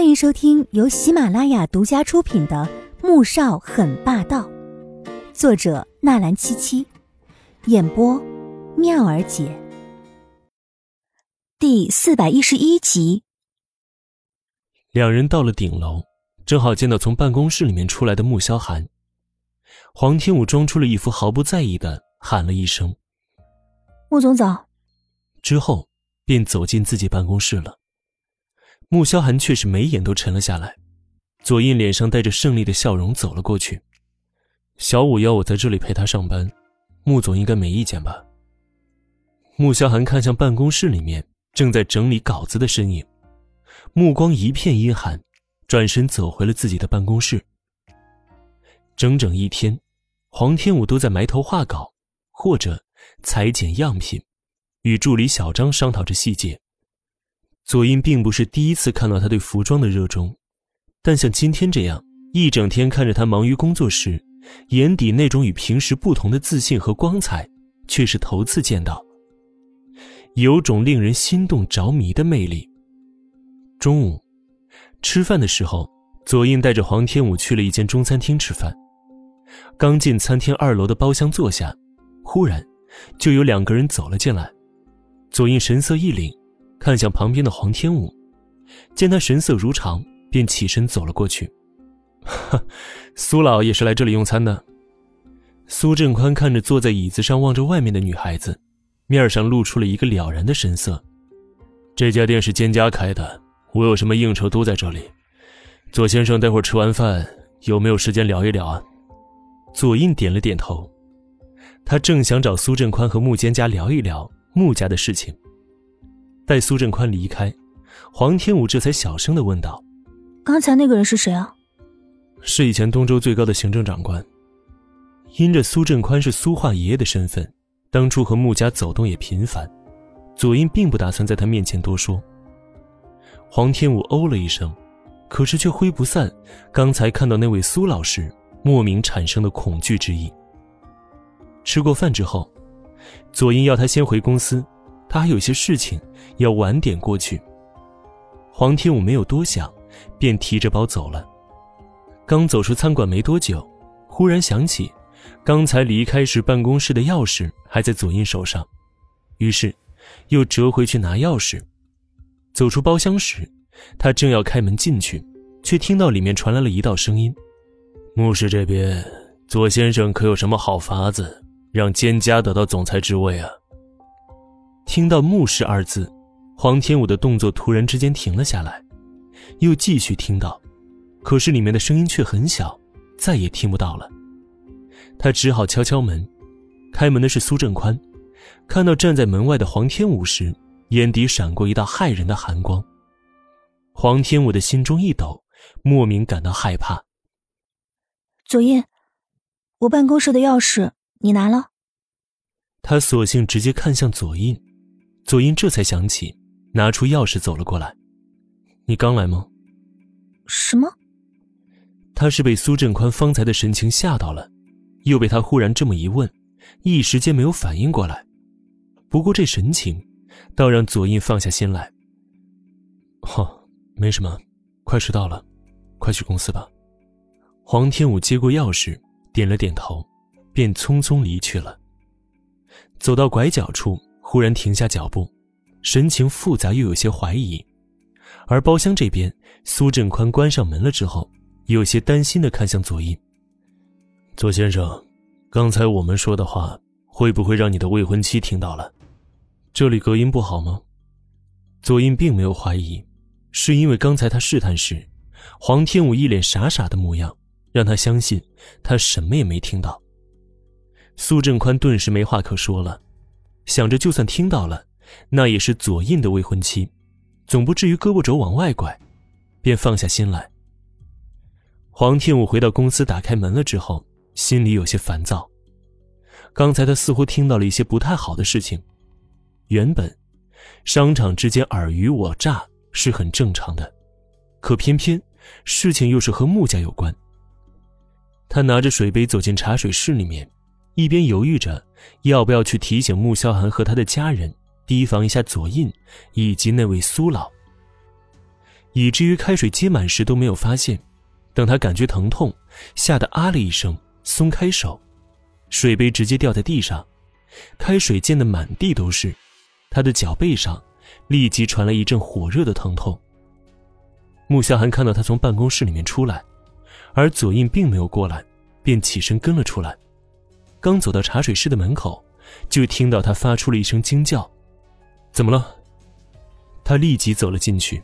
欢迎收听由喜马拉雅独家出品的《穆少很霸道》，作者纳兰七七，演播妙儿姐。第四百一十一集。两人到了顶楼，正好见到从办公室里面出来的穆萧寒。黄天武装出了一副毫不在意的喊了一声：“穆总早。”之后便走进自己办公室了。穆萧寒却是眉眼都沉了下来，左印脸上带着胜利的笑容走了过去。小五要我在这里陪他上班，穆总应该没意见吧？穆萧寒看向办公室里面正在整理稿子的身影，目光一片阴寒，转身走回了自己的办公室。整整一天，黄天武都在埋头画稿，或者裁剪样品，与助理小张商讨着细节。左英并不是第一次看到他对服装的热衷，但像今天这样一整天看着他忙于工作时，眼底那种与平时不同的自信和光彩，却是头次见到。有种令人心动着迷的魅力。中午，吃饭的时候，左英带着黄天武去了一间中餐厅吃饭。刚进餐厅二楼的包厢坐下，忽然，就有两个人走了进来。左英神色一凛。看向旁边的黄天武，见他神色如常，便起身走了过去。哈苏老也是来这里用餐的。苏振宽看着坐在椅子上望着外面的女孩子，面上露出了一个了然的神色。这家店是蒹葭开的，我有什么应酬都在这里。左先生，待会吃完饭有没有时间聊一聊啊？左印点了点头，他正想找苏振宽和穆蒹葭聊一聊穆家的事情。待苏振宽离开，黄天武这才小声的问道：“刚才那个人是谁啊？”“是以前东周最高的行政长官。”因着苏振宽是苏化爷爷的身份，当初和穆家走动也频繁，左英并不打算在他面前多说。黄天武哦了一声，可是却挥不散刚才看到那位苏老师莫名产生的恐惧之意。吃过饭之后，左英要他先回公司。他还有些事情要晚点过去。黄天武没有多想，便提着包走了。刚走出餐馆没多久，忽然想起，刚才离开时办公室的钥匙还在左印手上，于是又折回去拿钥匙。走出包厢时，他正要开门进去，却听到里面传来了一道声音：“牧师这边，左先生可有什么好法子，让蒹葭得到总裁之位啊？”听到“牧师”二字，黄天武的动作突然之间停了下来，又继续听到，可是里面的声音却很小，再也听不到了。他只好敲敲门，开门的是苏振宽。看到站在门外的黄天武时，眼底闪过一道骇人的寒光。黄天武的心中一抖，莫名感到害怕。左印，我办公室的钥匙你拿了？他索性直接看向左印。左英这才想起，拿出钥匙走了过来。你刚来吗？什么？他是被苏振宽方才的神情吓到了，又被他忽然这么一问，一时间没有反应过来。不过这神情，倒让左印放下心来。哦，没什么，快迟到了，快去公司吧。黄天武接过钥匙，点了点头，便匆匆离去了。走到拐角处。忽然停下脚步，神情复杂又有些怀疑。而包厢这边，苏振宽关上门了之后，有些担心的看向左印：“左先生，刚才我们说的话，会不会让你的未婚妻听到了？这里隔音不好吗？”左印并没有怀疑，是因为刚才他试探时，黄天武一脸傻傻的模样，让他相信他什么也没听到。苏振宽顿时没话可说了。想着，就算听到了，那也是左印的未婚妻，总不至于胳膊肘往外拐，便放下心来。黄天武回到公司，打开门了之后，心里有些烦躁。刚才他似乎听到了一些不太好的事情。原本，商场之间尔虞我诈是很正常的，可偏偏事情又是和穆家有关。他拿着水杯走进茶水室里面。一边犹豫着要不要去提醒穆萧寒和他的家人提防一下左印以及那位苏老。以至于开水接满时都没有发现。等他感觉疼痛，吓得啊了一声，松开手，水杯直接掉在地上，开水溅得满地都是。他的脚背上立即传来一阵火热的疼痛。穆萧寒看到他从办公室里面出来，而左印并没有过来，便起身跟了出来。刚走到茶水室的门口，就听到他发出了一声惊叫：“怎么了？”他立即走了进去。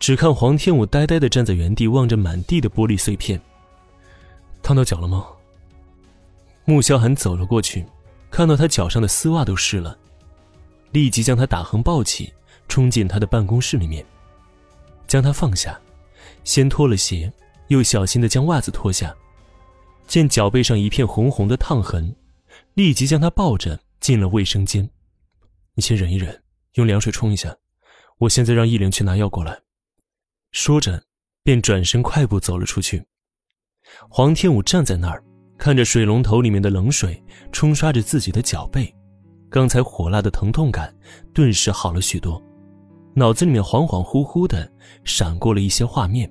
只看黄天武呆呆的站在原地，望着满地的玻璃碎片。烫到脚了吗？穆萧寒走了过去，看到他脚上的丝袜都湿了，立即将他打横抱起，冲进他的办公室里面，将他放下，先脱了鞋，又小心的将袜子脱下，见脚背上一片红红的烫痕，立即将他抱着进了卫生间。你先忍一忍，用凉水冲一下，我现在让易灵去拿药过来。说着，便转身快步走了出去。黄天武站在那儿，看着水龙头里面的冷水冲刷着自己的脚背，刚才火辣的疼痛感顿时好了许多，脑子里面恍恍惚惚的闪过了一些画面。